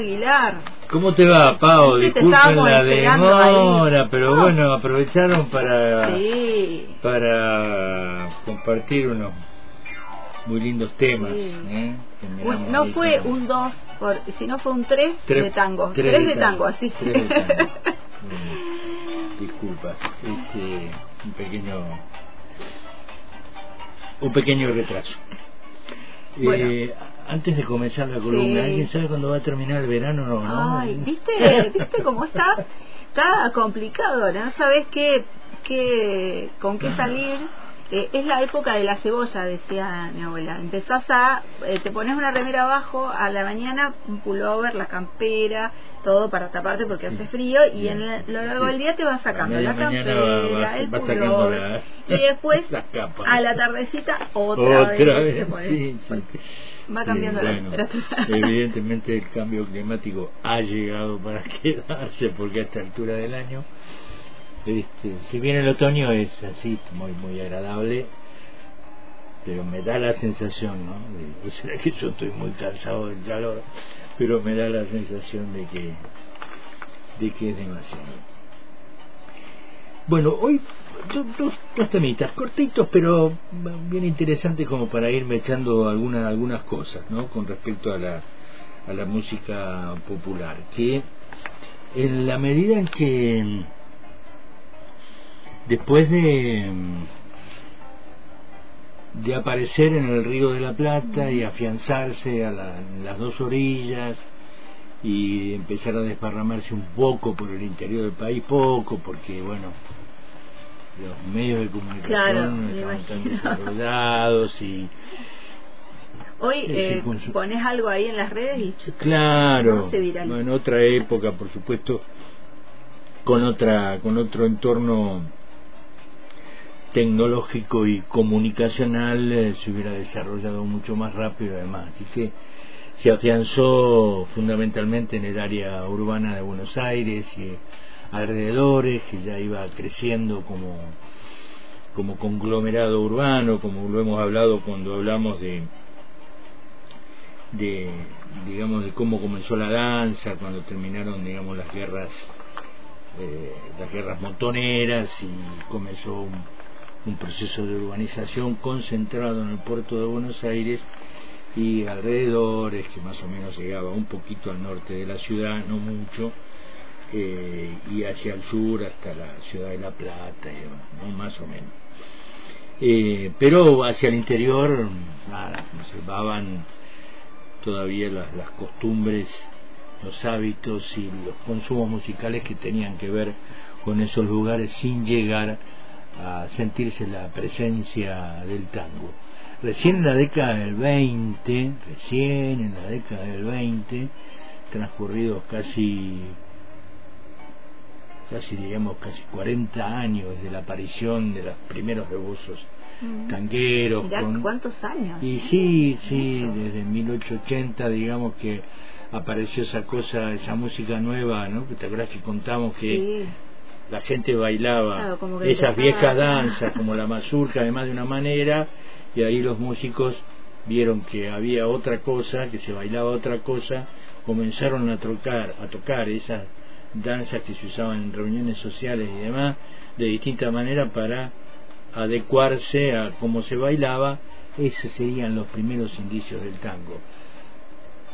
Aguilar. ¿Cómo te va, Pau? Disculpen la demora, pero bueno, aprovecharon para, para compartir unos muy lindos temas. ¿eh? no fue un 2, sino fue un 3 de tango. 3 de, tango, así. disculpas, este, un pequeño un pequeño retraso. Eh, antes de comenzar la columna, ¿alguien sabe cuándo va a terminar el verano? No, Ay, ¿viste? ¿viste cómo está? Está complicado, ¿no? ¿Sabes qué, qué, con qué salir? Eh, es la época de la cebolla, decía mi abuela. Empezás a, eh, te pones una remera abajo, a la mañana un pullover, la campera, todo para taparte porque hace frío y en lo largo del día te vas sacando. La campera, el pullover y después a la tardecita otra, vez, va cambiando la temperatura. Evidentemente el cambio climático ha llegado para quedarse porque a esta altura del año este, si bien el otoño es así muy muy agradable pero me da la sensación no de, será que yo estoy muy cansado del calor pero me da la sensación de que de que es demasiado. Bueno hoy dos, dos, temitas cortitos pero bien interesantes como para irme echando algunas algunas cosas no con respecto a la a la música popular que en la medida en que después de de aparecer en el río de la Plata y afianzarse a las dos orillas y empezar a desparramarse un poco por el interior del país, poco, porque bueno, los medios de comunicación estaban tan desarrollados y Hoy eh, pones algo ahí en las redes y claro, en otra época, por supuesto, con otra, con otro entorno tecnológico y comunicacional eh, se hubiera desarrollado mucho más rápido además. Así que se afianzó fundamentalmente en el área urbana de Buenos Aires y alrededores, que ya iba creciendo como, como conglomerado urbano, como lo hemos hablado cuando hablamos de, de digamos de cómo comenzó la danza, cuando terminaron digamos las guerras eh, las guerras montoneras y comenzó un un proceso de urbanización concentrado en el puerto de Buenos Aires y alrededores, que más o menos llegaba un poquito al norte de la ciudad, no mucho, eh, y hacia el sur hasta la ciudad de La Plata, ¿no? más o menos. Eh, pero hacia el interior, conservaban todavía las, las costumbres, los hábitos y los consumos musicales que tenían que ver con esos lugares sin llegar a sentirse la presencia del tango. Recién en la década del 20, recién en la década del 20, transcurridos casi casi digamos casi 40 años de la aparición de los primeros rebozos mm. tangueros cuántos años y sí sí desde 1880 digamos que apareció esa cosa esa música nueva no que te acuerdas que contamos que la gente bailaba esas viejas danzas como la mazurca además de una manera y ahí los músicos vieron que había otra cosa que se bailaba otra cosa comenzaron a tocar a tocar esas danzas que se usaban en reuniones sociales y demás de distinta manera para adecuarse a cómo se bailaba. Esos serían los primeros indicios del tango.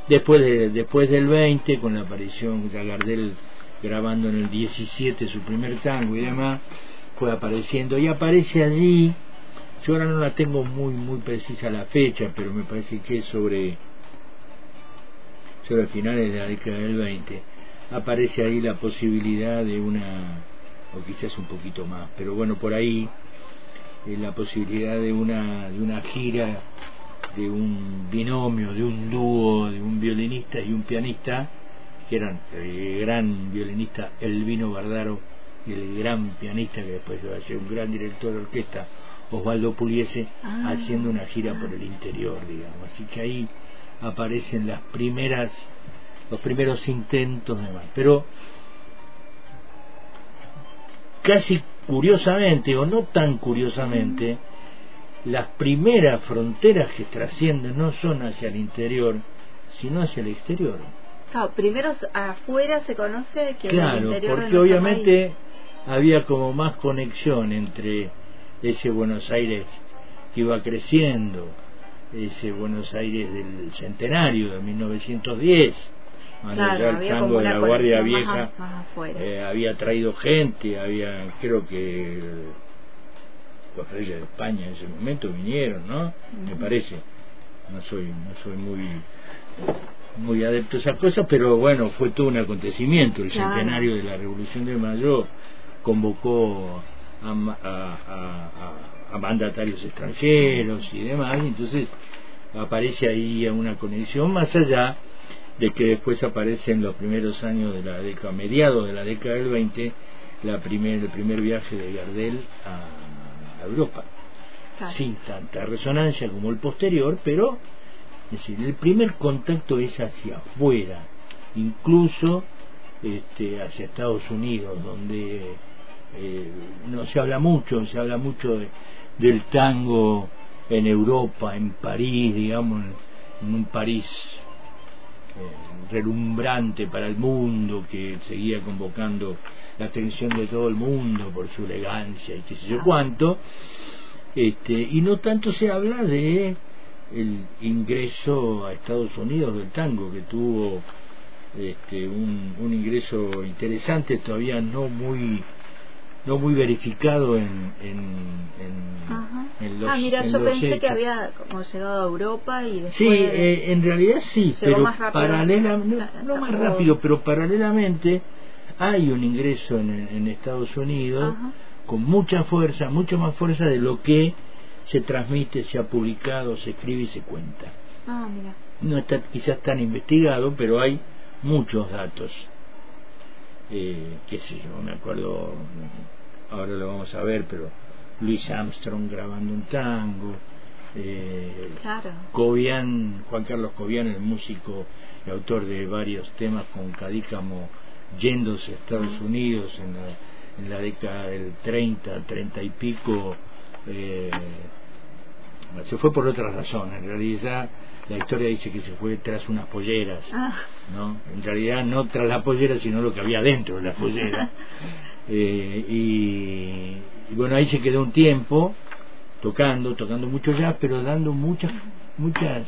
Después de, después del 20 con la aparición de Gardel grabando en el 17 su primer tango y demás, fue apareciendo. Y aparece allí, yo ahora no la tengo muy muy precisa la fecha, pero me parece que es sobre sobre finales de la década del 20, aparece ahí la posibilidad de una, o quizás un poquito más, pero bueno, por ahí eh, la posibilidad de una, de una gira, de un binomio, de un dúo, de un violinista y un pianista, que eran el gran violinista Elvino Bardaro el gran pianista que después va a ser un gran director de orquesta, Osvaldo Puliese, Ah. haciendo una gira por el interior, digamos. Así que ahí aparecen las primeras, los primeros intentos de más. Pero casi curiosamente, o no tan curiosamente, las primeras fronteras que trascienden no son hacia el interior, sino hacia el exterior. Claro, primero afuera se conoce que en el Claro, interior de porque nuestro obviamente país. había como más conexión entre ese Buenos Aires que iba creciendo, ese Buenos Aires del centenario de 1910, cuando Claro, ya el había tango de la Guardia Vieja más, más afuera. eh, había traído gente, había, creo que los reyes de España en ese momento vinieron, ¿no? Me parece. No soy, no soy muy muy adepto a esas cosas, pero bueno, fue todo un acontecimiento. El Claro. centenario de la Revolución de Mayo convocó a, a- a- mandatarios extranjeros y demás, y entonces aparece ahí una conexión más allá de que después aparece en los primeros años de la década, mediados de la década del 20, la primer, el primer viaje de Gardel a, a Europa. Claro. Sin tanta resonancia como el posterior, pero es decir, el primer contacto es hacia afuera, incluso este, hacia Estados Unidos, donde eh, no se habla mucho, se habla mucho de- del tango en Europa, en París, digamos, en un París eh, relumbrante para el mundo, que seguía convocando la atención de todo el mundo por su elegancia y qué sé yo cuánto, este, y no tanto se habla de el ingreso a Estados Unidos del tango que tuvo este, un, un ingreso interesante todavía no muy no muy verificado en en, en, los ah, mira, yo pensé que había como llegado a Europa y después... Sí, eh, en realidad sí, pero más Claro, no, no más rápido, pero paralelamente hay un ingreso en, en Estados Unidos Ajá. con mucha fuerza, mucho más fuerza de lo que se transmite, se ha publicado, se escribe y se cuenta. Ah, mira. No está quizás tan investigado, pero hay muchos datos. Eh, qué sé yo, me acuerdo, ahora lo vamos a ver, pero Luis Armstrong grabando un tango, eh, Claro. Cobian, Juan Carlos Cobian, el músico y autor de varios temas con Cadícamo yéndose a Estados Unidos en la, en la década del 30, 30 y pico, eh, se fue por otra razón. En realidad, la historia dice que se fue tras unas polleras. Ah, ¿no? En realidad no tras la pollera, sino lo que había dentro de la pollera. Eh, y, y bueno, ahí se quedó un tiempo tocando, tocando mucho jazz, pero dando muchas, muchas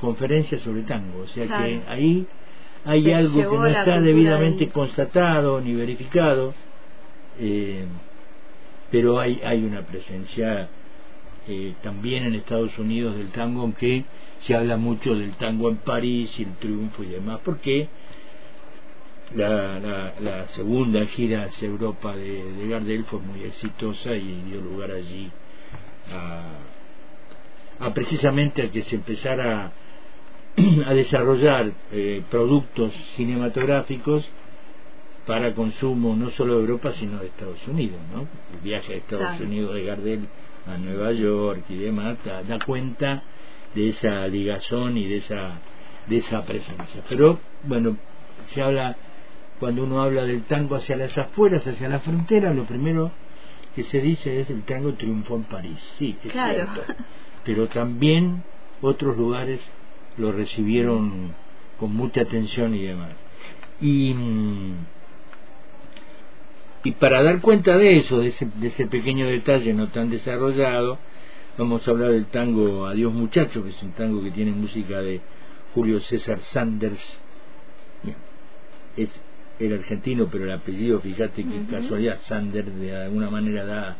conferencias sobre tango. O sea Claro. que ahí hay Se algo que no está debidamente constatado ni verificado, eh, pero hay, hay una presencia eh, también en Estados Unidos del tango, aunque se habla mucho del tango en París y el triunfo y demás, porque la, la, la segunda gira hacia Europa de, de Gardel fue muy exitosa y dio lugar allí a, precisamente a que se empezara a desarrollar eh, productos cinematográficos para consumo no solo de Europa sino de Estados Unidos ¿no? el viaje a Estados Claro. Unidos de Gardel a Nueva York y demás da, da cuenta de esa ligazón y de esa de esa presencia pero bueno se habla cuando uno habla del tango hacia las afueras hacia la frontera lo primero que se dice es el tango triunfó en París sí es Claro. cierto pero también otros lugares lo recibieron con mucha atención y demás y mm, y para dar cuenta de eso, de ese, de ese pequeño detalle no tan desarrollado, vamos a hablar del tango Adiós Muchacho, que es un tango que tiene música de Julio César Sanders. Es el argentino, pero el apellido, fíjate qué Ujú. casualidad, Sanders de alguna manera da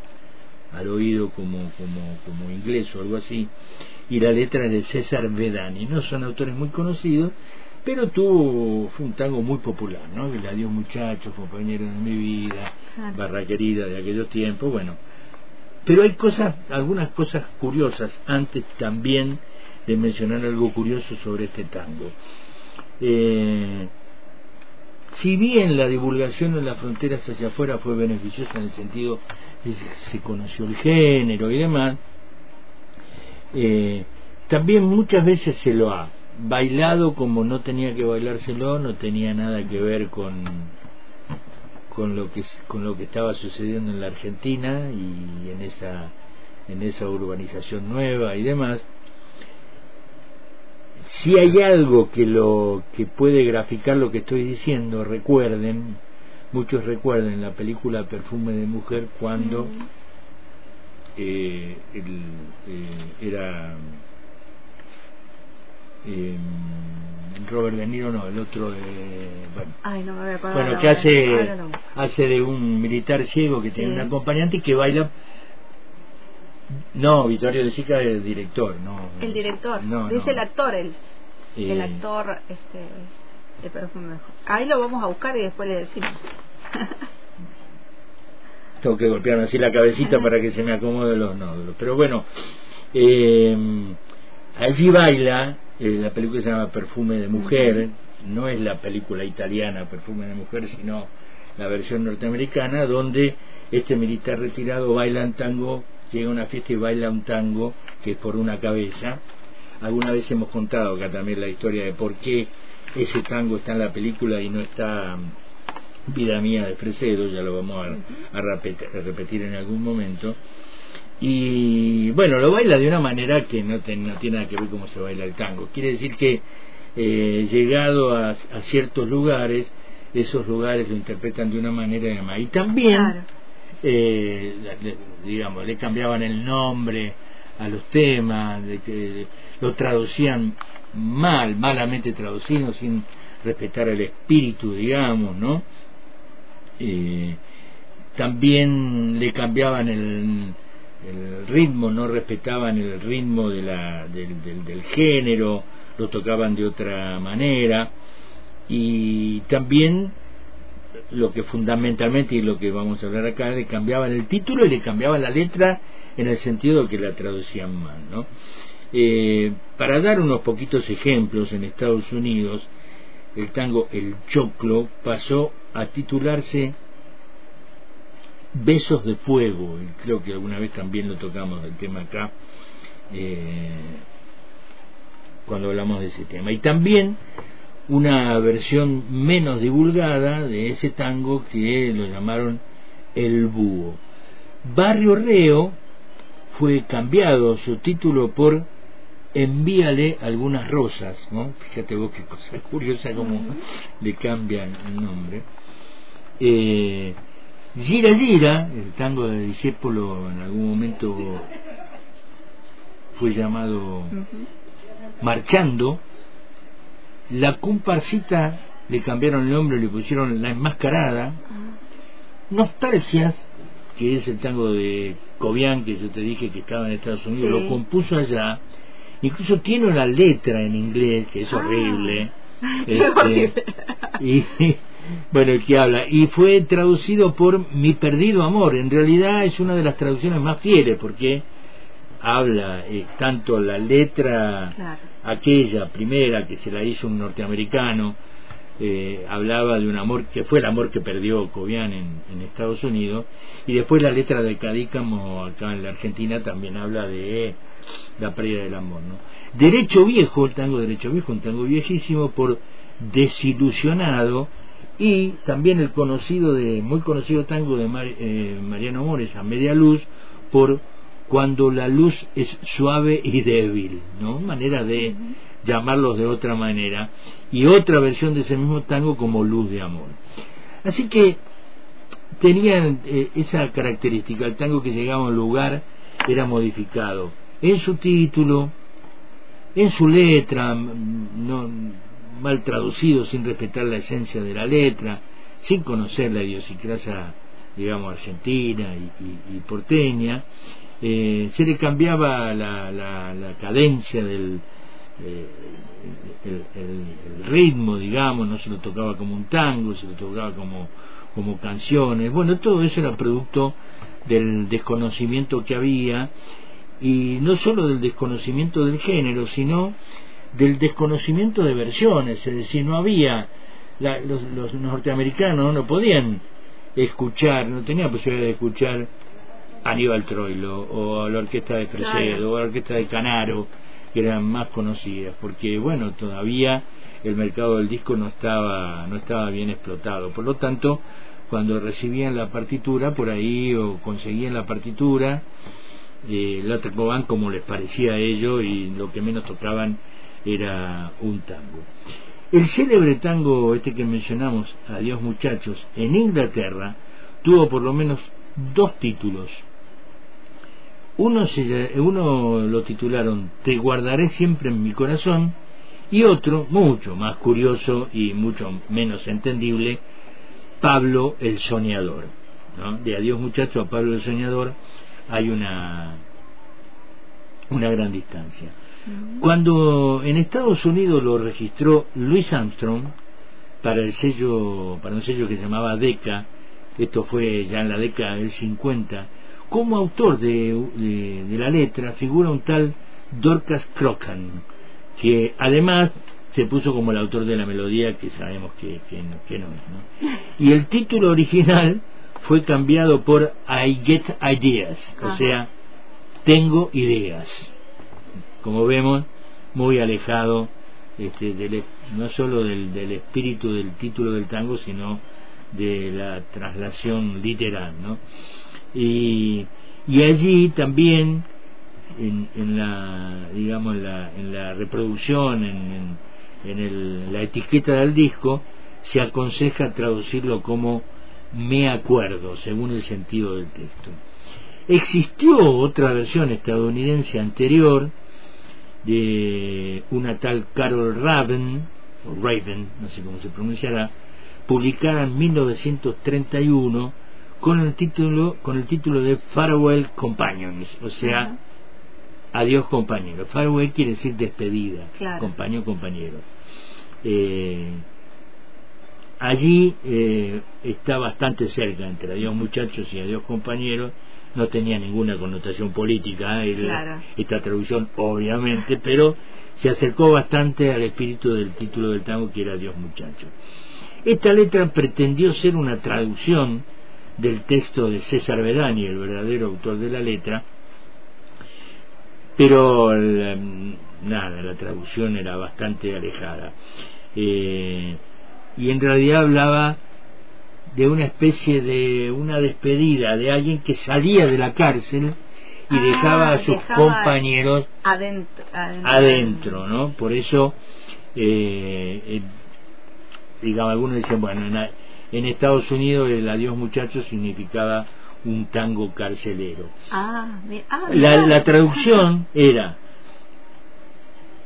al oído como, como, como inglés o algo así. Y la letra es de César Vedani. No son autores muy conocidos, pero tuvo fue un tango muy popular ¿no? el adiós muchachos compañero de mi vida Claro. barra querida de aquellos tiempos bueno pero hay cosas algunas cosas curiosas antes también de mencionar algo curioso sobre este tango eh, si bien la divulgación en las fronteras hacia afuera fue beneficiosa en el sentido de que se conoció el género y demás, eh, también muchas veces se lo ha bailado como no tenía que bailárselo, no tenía nada que ver con con lo que con lo que estaba sucediendo en la Argentina y en esa en esa urbanización nueva y demás. Si hay algo que lo que puede graficar lo que estoy diciendo recuerden muchos recuerden la película Perfume de mujer cuando eh, el, eh, era eh, Robert De Niro no el otro bueno, Ay, no me voy bueno que hace hace de un militar ciego que tiene un acompañante y que baila no, Vittorio De Sica es el director, no. El director, no, dice no. el actor, el, el Eh, actor este, de perfume. Ahí lo vamos a buscar y después le decimos. Tengo que golpearme así la cabecita para que se me acomode los nódulos. Pero bueno, eh, allí baila, eh, la película se llama Perfume de Mujer, no es la película italiana Perfume de Mujer, sino la versión norteamericana, donde este militar retirado baila un tango, llega a una fiesta y baila un tango que es por una cabeza. Alguna vez hemos contado acá también la historia de por qué ese tango está en la película y no está mm, Vida Mía de Fresedo, ya lo vamos a, a repetir, a repetir en algún momento. Y bueno, lo baila de una manera que no, te- no tiene nada que ver cómo se baila el tango. Quiere decir que eh, llegado a, a ciertos lugares, esos lugares lo interpretan de una manera y demás. Y también, Claro. eh, le- digamos, le cambiaban el nombre a los temas, de que lo traducían mal, malamente traducido, sin respetar el espíritu, digamos, ¿no? Eh, también le cambiaban el, el ritmo, no respetaban el ritmo de la, del, del, del género, lo tocaban de otra manera y también lo que fundamentalmente y lo que vamos a hablar acá le cambiaban el título y le cambiaban la letra en el sentido de que la traducían mal ¿no? Eh, para dar unos poquitos ejemplos en Estados Unidos el tango El Choclo pasó a titularse Besos de Fuego y creo que alguna vez también lo tocamos el tema acá eh, cuando hablamos de ese tema y también una versión menos divulgada de ese tango que lo llamaron El Búho. Barrio Reo fue cambiado su título por Envíale algunas rosas, ¿no? Fíjate vos qué cosa curiosa como le cambian el nombre. Eh, Gira Gira, el tango de Discépolo en algún momento fue llamado. Marchando, la comparsita le cambiaron el nombre, le pusieron la enmascarada, Nostalgias, que es el tango de Cobian que yo te dije que estaba en Estados Unidos, Sí. lo compuso allá, incluso tiene una letra en inglés que es Ah. horrible. Este, horrible. y bueno, el que habla, y fue traducido por Mi Perdido Amor, en realidad es una de las traducciones más fieles porque habla eh, tanto la letra Claro. aquella primera que se la hizo un norteamericano eh, hablaba de un amor que fue el amor que perdió Cobian en, en Estados Unidos y después la letra de Cadícamo acá en la Argentina también habla de la pérdida del amor ¿no? Derecho Viejo el tango Derecho Viejo un tango viejísimo por Desilusionado y también el conocido de muy conocido tango de Mar- eh, Mariano Mores a media luz por cuando la luz es suave y débil, ¿no? Manera de llamarlos de otra manera. Y otra versión de ese mismo tango como Luz de Amor. Así que tenían eh, esa característica. El tango que llegaba a un lugar era modificado en su título, en su letra, mm, no, mal traducido, sin respetar la esencia de la letra, sin conocer la idiosincrasia, digamos, argentina y, porteña, eh, se le cambiaba la, la- la cadencia del eh, el ritmo, digamos, no se lo tocaba como un tango, se lo tocaba como, como canciones. Bueno, todo eso era producto del desconocimiento que había y no solo del desconocimiento del género, sino del desconocimiento de versiones, es decir, no había los, los norteamericanos no podían escuchar, no tenían posibilidad de escuchar Aníbal Troilo o la orquesta de Fresedo o la orquesta de Canaro que eran más conocidas porque bueno todavía el mercado del disco no estaba no estaba bien explotado. Por lo tanto cuando recibían la partitura por ahí o conseguían la partitura eh, la tocaban como les parecía a ellos y lo que menos tocaban era un tango el célebre tango este que mencionamos Adiós muchachos en Inglaterra tuvo por lo menos dos títulos uno, se, uno lo titularon Te guardaré siempre en mi corazón y otro, mucho más curioso y mucho menos entendible, Pablo el Soñador. De Adiós muchacho a Pablo el Soñador hay una, una gran distancia. Cuando en Estados Unidos lo registró Louis Armstrong para el sello, para un sello que se llamaba Deca, esto fue ya en la década del 50, como autor de, de, la letra figura un tal Dorcas Crochan, que además se puso como el autor de la melodía que sabemos que, que, no, es. Y el título original fue cambiado por I Get Ideas, o sea, tengo ideas. Como vemos, muy alejado este, del, no solo del, espíritu del título del tango, sino de la traslación literal, ¿no? y, allí también en, en la digamos la, en la reproducción en, en, la etiqueta del disco se aconseja traducirlo como me acuerdo según el sentido del texto existió otra versión estadounidense anterior de una tal Carol Raven o Raven no sé cómo se pronunciará publicada en 1931 con el título con el título de Farewell Companions, o sea, adiós compañero. Farewell quiere decir despedida, compañero compañero. Eh, allí eh, está bastante cerca entre adiós muchachos y adiós compañeros. No tenía ninguna connotación política eh, esta traducción, obviamente, pero se acercó bastante al espíritu del título del tango que era Adiós muchachos. Esta letra pretendió ser una traducción del texto de César Bedani, el verdadero autor de la letra, pero nada, la traducción era bastante alejada. Eh, y en realidad hablaba de una especie de una despedida de alguien que salía de la cárcel y ah, dejaba a sus compañeros adentro, adentro, ¿no? Por eso, eh, eh, digamos, algunos dicen, bueno, en Estados Unidos el adiós muchachos significaba un tango carcelero. Ah, ah la, traducción era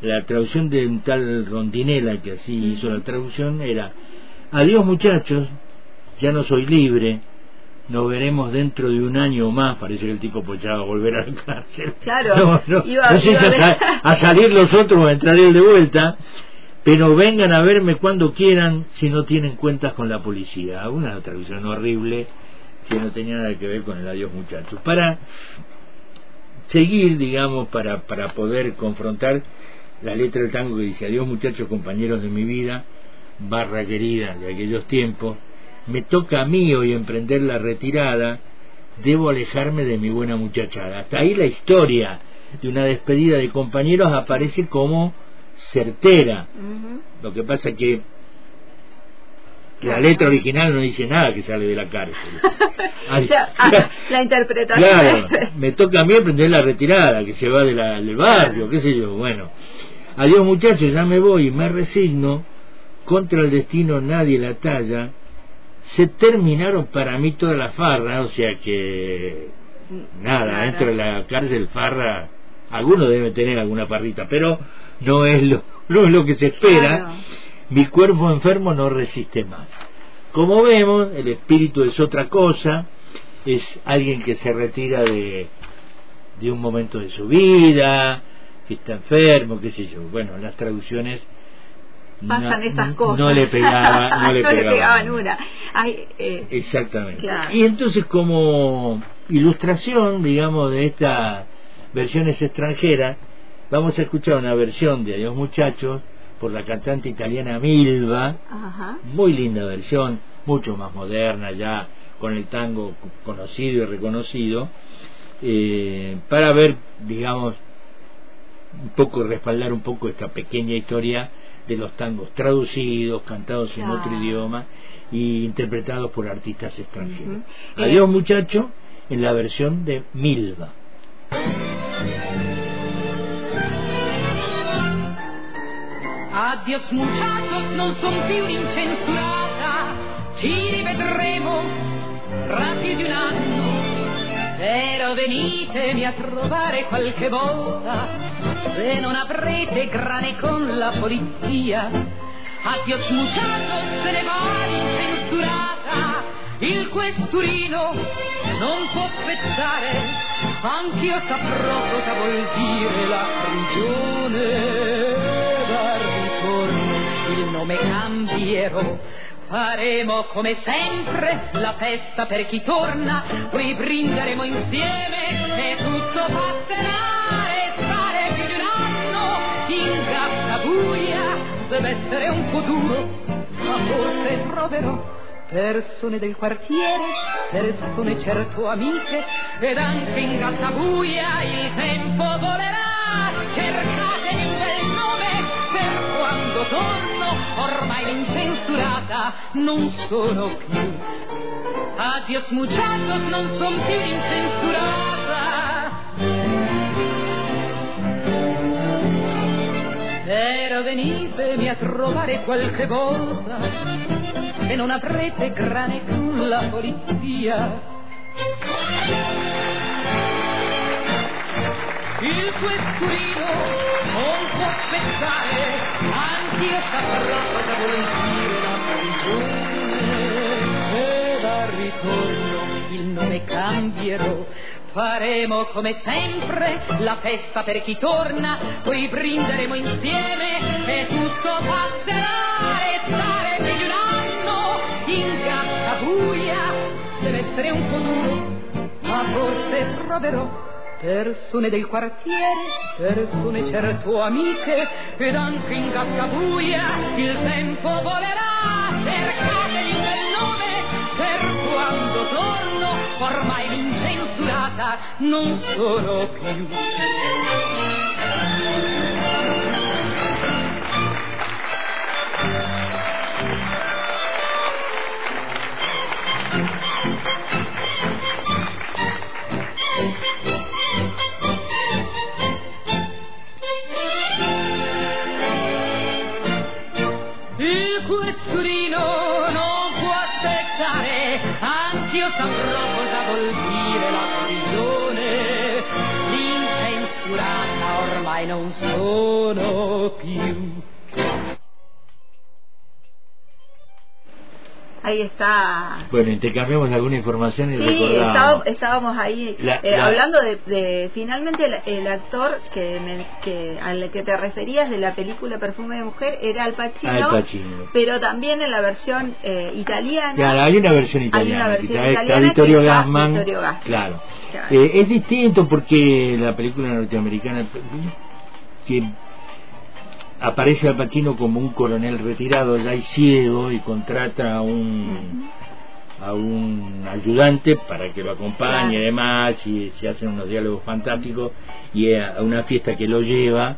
la traducción de un tal Rondinela que así hizo la traducción era adiós muchachos ya no soy libre nos veremos dentro de un año más parece que el tipo pues ya va a volver a la cárcel claro no, sé a, salir los otros o a entrar él de vuelta pero vengan a verme cuando quieran si no tienen cuentas con la policía. Una traducción horrible que no tenía nada que ver con el adiós muchachos. Para seguir, digamos, para, para poder confrontar la letra del tango que dice adiós muchachos compañeros de mi vida, barra querida de aquellos tiempos, me toca a mí hoy emprender la retirada, debo alejarme de mi buena muchachada. Hasta ahí la historia de una despedida de compañeros aparece como certera. Lo que pasa que la letra original no dice nada que sale de la cárcel. Ah, la interpretación. Claro, me toca a mí aprender la retirada, que se va de la, del barrio, qué sé yo. Bueno, adiós muchachos, ya me voy, me resigno. Contra el destino nadie la talla. Se terminaron para mí toda la farra, o sea que nada, dentro de la cárcel farra, alguno debe tener alguna farrita, pero no es lo, no es lo que se espera, mi cuerpo enfermo no resiste más. Como vemos, el espíritu es otra cosa, es alguien que se retira de, de un momento de su vida, que está enfermo, qué sé yo. Bueno, las traducciones pasan estas cosas. No le pegaba, no le, pegaban una. Eh, Exactamente. Y entonces como ilustración, digamos, de estas versiones extranjeras, Vamos a escuchar una versión de Adiós Muchachos por la cantante italiana Milva, Ajá. muy linda versión, mucho más moderna ya con el tango conocido y reconocido, eh, para ver, digamos, un poco respaldar un poco esta pequeña historia de los tangos traducidos, cantados en otro idioma y interpretados por artistas extranjeros. Ujú. Adiós Eh, muchacho en la versión de Milva. Adios muchachos, non son più incensurata, ci rivedremo tra più di un anno. Però venitemi a trovare qualche volta, se non avrete grane con la polizia. Adios muchachos, se ne va l'incensurata, il questurino non può aspettare, anch'io saprò cosa vuol dire la prigione dal ritorno il nome cambierò. Faremo come sempre la festa per chi torna, poi brinderemo insieme e tutto passerà. Deve essere un futuro, ma forse troverò persone del quartiere, persone certo amiche, ed anche in gatta buia il tempo volerà. Cercatevi un bel nome per quando torno, ormai l'incensurata non sono più. Adios muchachos, non son più l'incensurata. Però venitemi a trovare qualche volta e non avrete grane con la polizia. Il questurino non può aspettare, anch'io saprò cosa vuol dire la prigione. E al ritorno il nome cambierò, faremo come sempre la festa per chi torna, poi brinderemo insieme e tutto passerà. Restare più di un anno in gatta buia deve essere un futuro, ma forse troverò persone del quartiere, persone certo amiche, ed anche in gatta buia il tempo volerà. Cercatevi un bel nome per ormai l'incensurata non sono più. Il questurino non può aspettare, anch'io saprò dire la prigione. L'incensurata ormai non sono più. Ahí está. Bueno, intercambiamos alguna información y Sí, estábamos ahí La- eh, la- hablando de, de- finalmente el, el actor que, me- que al que te referías de la película Perfume de Mujer era Al Pacino, Al Pacino. pero también en la versión eh, italiana. Claro, hay una versión italiana. una versión está italiana Vittorio está Gassman. Vittorio Gassman. Claro. Claro. Eh, es distinto porque la película norteamericana que aparece Al Pacino como un coronel retirado, ya y ciego, y contrata a un a un ayudante para que lo acompañe Claro. y demás y se hacen unos diálogos fantásticos y a una fiesta que lo lleva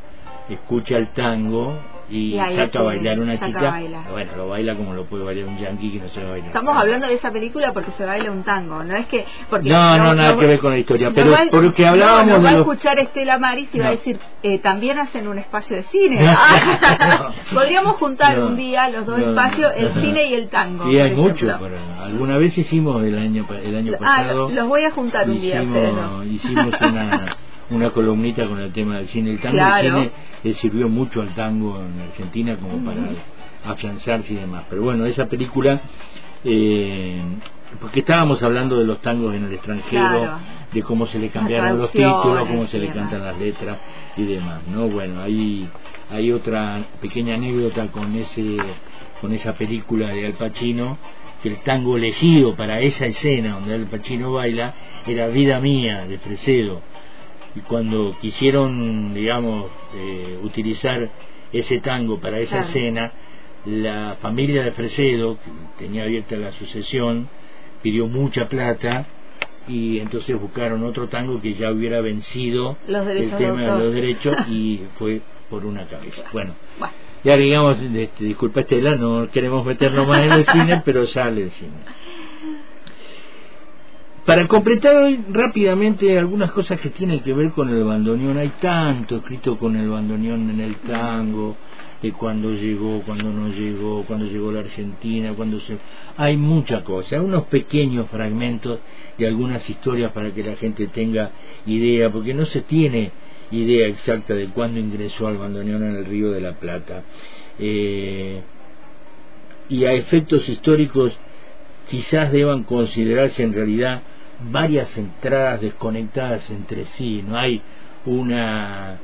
escucha el tango y, saca a bailar una saca chica bueno lo baila como lo puede bailar un yankee que no se va a bailar Estamos hablando de esa película porque se baila un tango, no es que porque No, no, nada que ver con la historia, no pero va- porque no, hablábamos no de va a escuchar Estela Maris y va a No. decir eh, también hacen un espacio de cine. No. Ah, Podríamos juntar No. un día los dos No. espacios, el cine y el tango. y hay mucho pero alguna vez hicimos el año el año Ah, pasado los voy a juntar un día hicimos, hicimos una, una columnita con el tema del cine. El tango Claro. el cine le sirvió mucho al tango en Argentina como para afianzarse y demás. Pero bueno, esa película, eh, porque estábamos hablando de los tangos en el extranjero, Claro. de cómo se le cambiaron los títulos, cómo se le cantan las letras y demás. no Bueno, ahí hay otra pequeña anécdota con ese con esa película de Al Pacino que el tango elegido para esa escena donde Al Pacino baila era Vida Mía de Fresedo y cuando quisieron digamos eh, utilizar ese tango para esa Claro. escena, la familia de Fresedo, que tenía abierta la sucesión, pidió mucha plata y entonces buscaron otro tango que ya hubiera vencido Los el tema de los derechos y fue por una cabeza. Bueno, Bueno, ya digamos, este, disculpa Estela, no queremos meternos más en el cine, pero sale el cine. Para completar hoy rápidamente algunas cosas que tienen que ver con el bandoneón, hay tanto escrito con el bandoneón en el tango, de cuando llegó, cuando no llegó, cuando llegó la Argentina, cuando se... Hay mucha cosa, unos pequeños fragmentos de algunas historias para que la gente tenga idea, porque no se tiene idea exacta de cuándo ingresó al bandoneón en el Río de la Plata. Eh, y a efectos históricos quizás deban considerarse en realidad varias entradas desconectadas entre sí, no hay una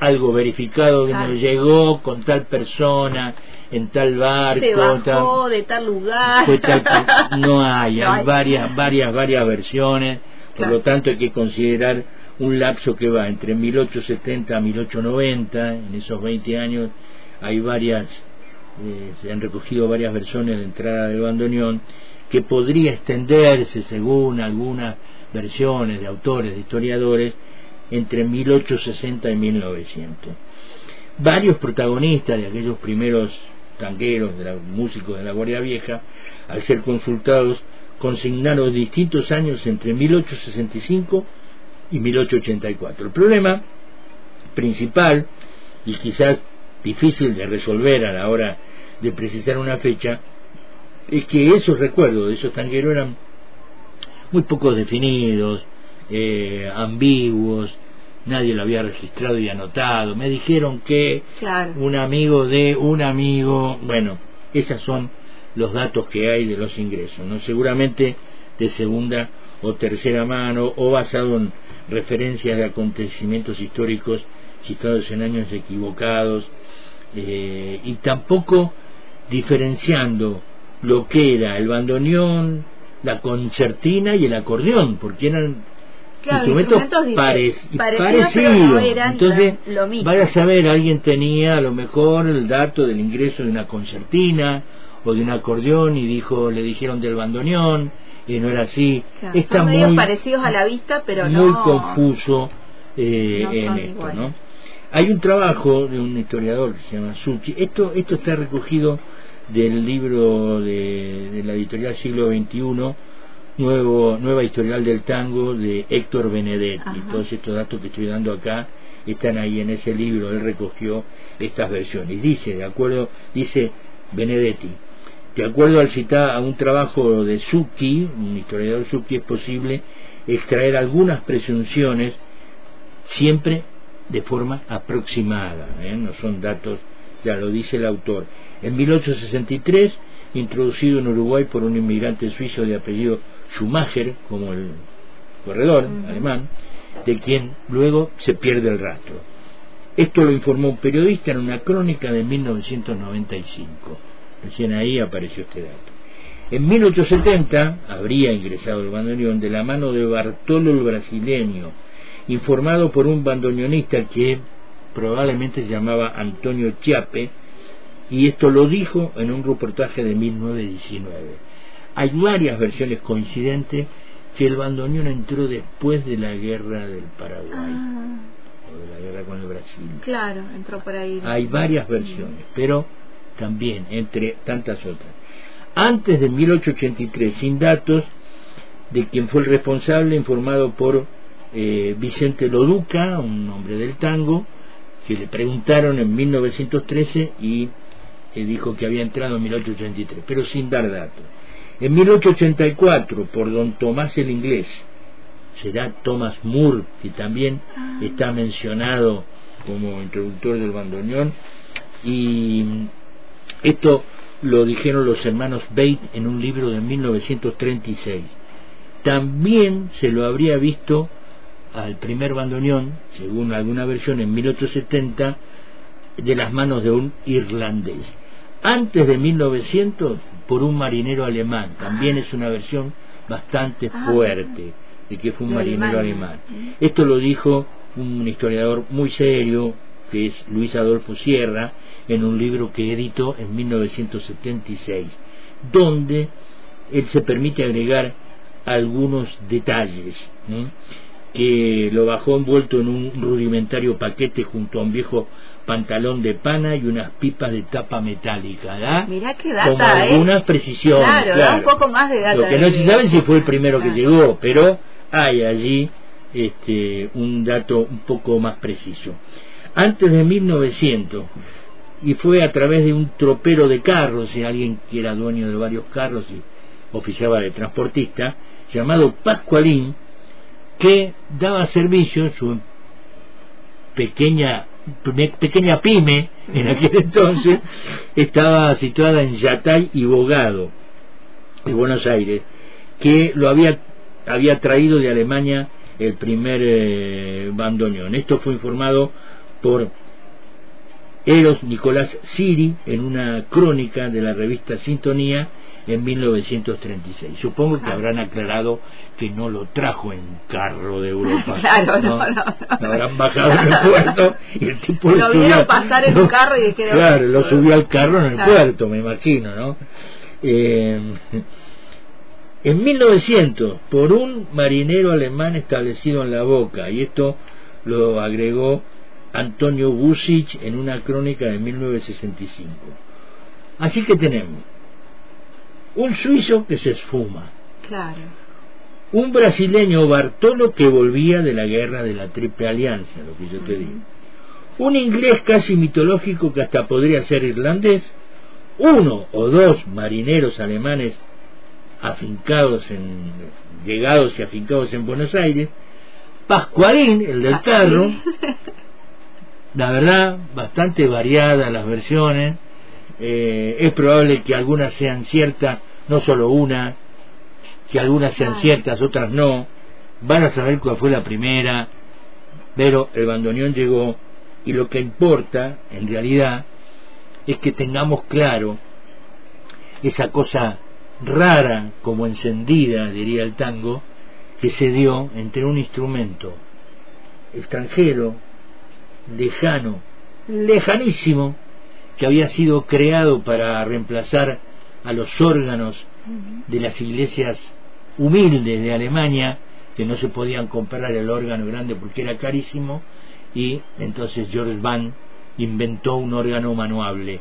algo verificado que Claro. nos llegó con tal persona en tal barco se bajó tal- de tal lugar. fue tal pa- no hay, No hay hay. varias, varias, varias versiones, por Claro. lo tanto hay que considerar un lapso que va entre 1870 a 1890, en esos 20 años hay varias, eh, se han recogido varias versiones de entrada del bandoneón, que podría extenderse según algunas versiones de autores, de historiadores, entre 1860 y 1900 varios protagonistas de aquellos primeros tangueros, de la, músicos de la Guardia Vieja, al ser consultados, consignaron distintos años entre 1865 y 1884. El problema principal, y quizás difícil de resolver a la hora de precisar una fecha, es que esos recuerdos de esos tangueros eran muy poco definidos, eh, ambiguos, nadie lo había registrado y anotado. Me dijeron que Claro. un amigo de un amigo, bueno, esos son los datos que hay de los ingresos, ¿no? Seguramente de segunda o tercera mano o basado en referencias de acontecimientos históricos citados en años equivocados eh, y tampoco diferenciando lo que era el bandoneón, la concertina y el acordeón, porque eran Claro, instrumentos, parecidos, no Entonces, lo- mismo. vaya a saber, alguien tenía a lo mejor el dato del ingreso de una concertina o de un acordeón y dijo, le dijeron del bandoneón y no era así. Claro, Está son muy, parecidos a la vista, pero muy no. confuso eh, no en esto, iguales. ¿no? Hay un trabajo de un historiador que se llama Suchi. Esto, esto está recogido del libro de, de la editorial siglo XXI, nuevo, Nueva Historial del Tango de Héctor Benedetti. Ajá. Todos estos datos que estoy dando acá están ahí en ese libro. Él recogió estas versiones. Dice, de acuerdo, dice Benedetti, de acuerdo al citar a un trabajo de Zucchi, un historiador Zucchi, es posible extraer algunas presunciones siempre de forma aproximada, ¿eh? no son datos, ya lo dice el autor. En 1863, introducido en Uruguay por un inmigrante suizo de apellido Schumacher, como el corredor alemán, de quien luego se pierde el rastro. Esto lo informó un periodista en una crónica de 1995. Recién ahí apareció este dato. En 1870 habría ingresado el bandoneón de la mano de Bartolo el brasileño, informado por un bandoneonista que probablemente se llamaba Antonio Chiape, y esto lo dijo en un reportaje de 1919. Hay varias versiones coincidentes que el bandoneón entró después de la guerra del Paraguay Ah, o de la guerra con el Brasil. claro, entró por ahí. Hay varias versiones, pero también entre tantas otras. Antes de 1883, sin datos de quien fue el responsable, informado por eh, Vicente Loduca, un hombre del tango, que le preguntaron en 1913 y eh, dijo que había entrado en 1883, pero sin dar datos. En 1884, por don Tomás el Inglés, será Thomas Moore, que también Ah. está mencionado como introductor del bandoneón, y esto lo dijeron los hermanos Bate en un libro de 1936. También se lo habría visto al primer bandoneón, según alguna versión, en 1870, de las manos de un irlandés. Antes de 1900, por un marinero alemán. También es una versión bastante Ah. fuerte de que fue un marinero alemán. Esto lo dijo un historiador muy serio, que es Luis Adolfo Sierra, en un libro que editó en 1976, donde él se permite agregar algunos detalles, que lo bajó envuelto en un rudimentario paquete junto a un viejo pantalón de pana y unas pipas de tapa metálica, ¿da? Mirá qué data, Como ¿eh? algunas precisiones. Claro, da un poco más de data. Lo que no se sabe si fue el primero que llegó, pero hay allí este, un dato un poco más preciso. Antes de 1900, y fue a través de un tropero de carros, y alguien que era dueño de varios carros y oficiaba de transportista, llamado Pascualín, que daba servicio en su pequeña pe- pequeña pyme en aquel entonces estaba situada en Yatay y Bogado de Buenos Aires que lo había había traído de Alemania el primer eh, bandoneón. Esto fue informado por Eros Nicolás Siri en una crónica de la revista Sintonía en 1936. Supongo que Ah. habrán aclarado que no lo trajo en carro de Europa. Claro, no, no, no. Lo habrán bajado en el puerto y el tipo Lo subió- vieron pasar en un carro y dijeron, Claro, lo subió al carro en el Claro. puerto, me imagino, ¿no? Eh, en 1900, por un marinero alemán establecido en la boca, y esto lo agregó Antonio Busich en una crónica de 1965. Así que tenemos un suizo que se esfuma, Claro. un brasileño Bartolo que volvía de la guerra de la Triple Alianza, lo que yo te digo, un inglés casi mitológico que hasta podría ser irlandés, uno o dos marineros alemanes afincados en llegados y afincados en Buenos Aires, Pascualín, el del carro, la verdad, bastante variadas las versiones. Eh, es probable que algunas sean ciertas, no solo una, que algunas sean ciertas, otras no. Van a saber cuál fue la primera, pero el bandoneón llegó y lo que importa, en realidad, es que tengamos claro esa cosa rara como encendida, diría el tango, que se dio entre un instrumento extranjero, lejano, lejanísimo, que había sido creado para reemplazar a los órganos de las iglesias humildes de Alemania, que no se podían comprar el órgano grande porque era carísimo, y entonces George Van inventó un órgano manuable,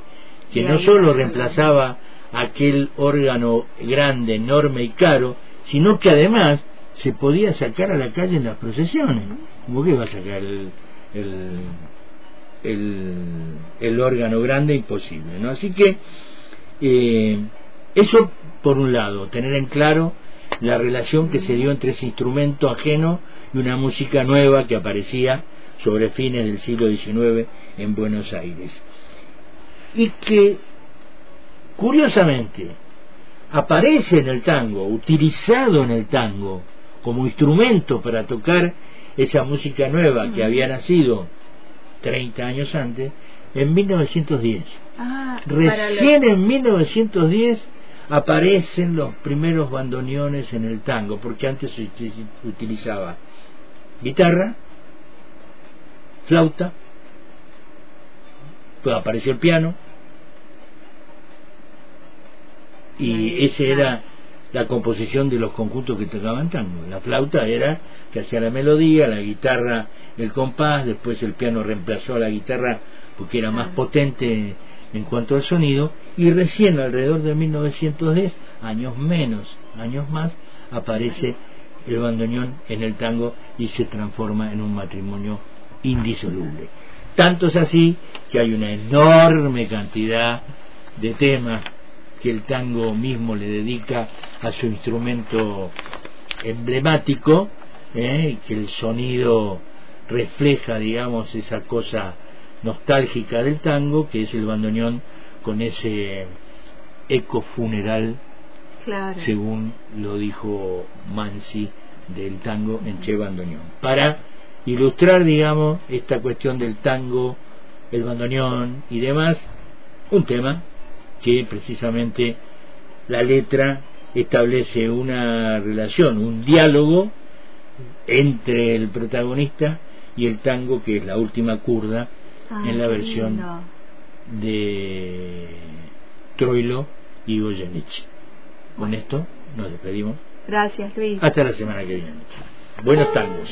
que no solo reemplazaba aquel órgano grande, enorme y caro, sino que además se podía sacar a la calle en las procesiones. ¿Cómo que iba a sacar el, el, el, el órgano grande? Imposible, ¿no? Así que eh, eso por un lado, tener en claro la relación que se dio entre ese instrumento ajeno y una música nueva que aparecía sobre fines del siglo XIX en Buenos Aires. Y que, curiosamente, aparece en el tango, utilizado en el tango como instrumento para tocar esa música nueva que había nacido 30 años antes, en 1910. Ah, Recién en 1910 aparecen los primeros bandoneones en el tango, porque antes se uti- utilizaba guitarra, flauta, pues apareció el piano, y está. era la composición de los conjuntos que tocaban tango. La flauta era que hacía la melodía, la guitarra el compás, después el piano reemplazó a la guitarra porque era más potente en cuanto al sonido, y recién alrededor de 1910, años menos, años más, aparece el bandoneón en el tango y se transforma en un matrimonio indisoluble. Tanto es así que hay una enorme cantidad de temas que el tango mismo le dedica a su instrumento emblemático, ¿eh? que el sonido refleja, digamos, esa cosa nostálgica del tango, que es el bandoneón con ese eco funeral, Claro. según lo dijo Mansi del tango en Che Bandoneón. Para ilustrar, digamos, esta cuestión del tango, el bandoneón y demás, un tema que precisamente la letra establece una relación, un diálogo entre el protagonista y el tango, que es la última curda, Ay, en la versión lindo. de Troilo y Goyeneche. Con esto nos despedimos. Gracias, Luis. Hasta la semana que viene. Buenos tangos.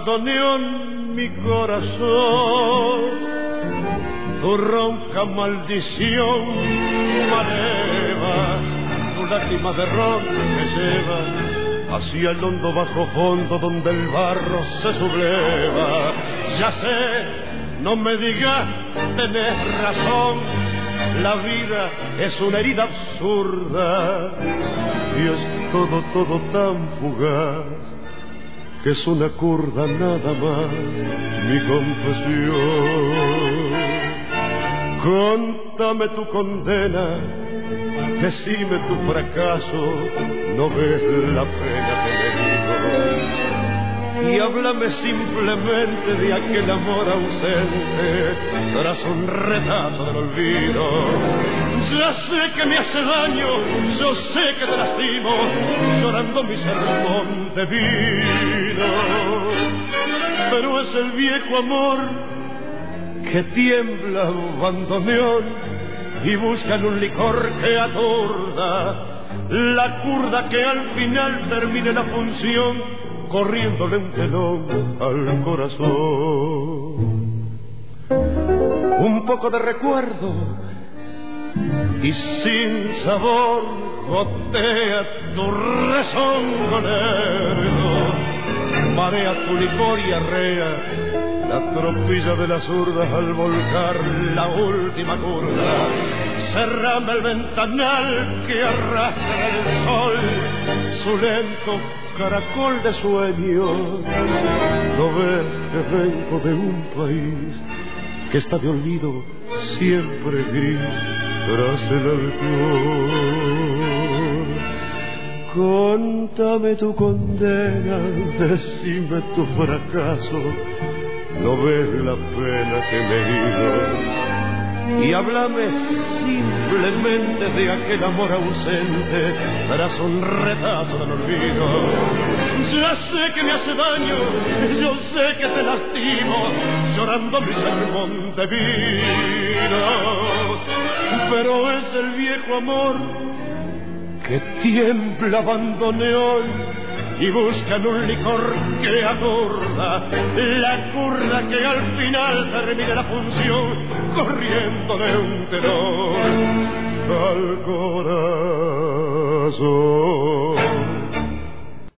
Bandoneón mi corazón, tu ronca maldición maleva, tu lágrima de ron me lleva hacia el hondo bajo fondo donde el barro se subleva. Ya sé, no me digas, tenés razón, la vida es una herida absurda y es todo, todo tan fugaz que es una curda nada más mi confesión. Contame tu condena, decime tu fracaso, no ves la pena. Y háblame simplemente de aquel amor ausente tras un retazo del olvido. Ya sé que me hace daño, yo sé que te lastimo, llorando mi sermón de vida. Pero es el viejo amor que tiembla bandoneón y busca en un licor que atorda la curda que al final termine la función corriéndole un al corazón. Un poco de recuerdo y sin sabor gotea tu rezongo lerdo, marea tu licor y arrea la tropilla de las urdas al volcar la última curva. Cerrame el ventanal que arrastra el sol, su lento caracol de sueño. No ves que vengo de un país que está de olvido siempre gris tras el alcohol. Contame tu condena, decime tu fracaso, no ves la pena que me dio y háblame simplemente de aquel amor ausente tras un retazo del olvido. Ya sé que me hace daño, yo sé que te lastimo, llorando mi sermón de vida. Pero es el viejo amor que tiembla abandoneón y buscan un licor que aturda la curda que al final termine la función corriendo de un telón al corazón.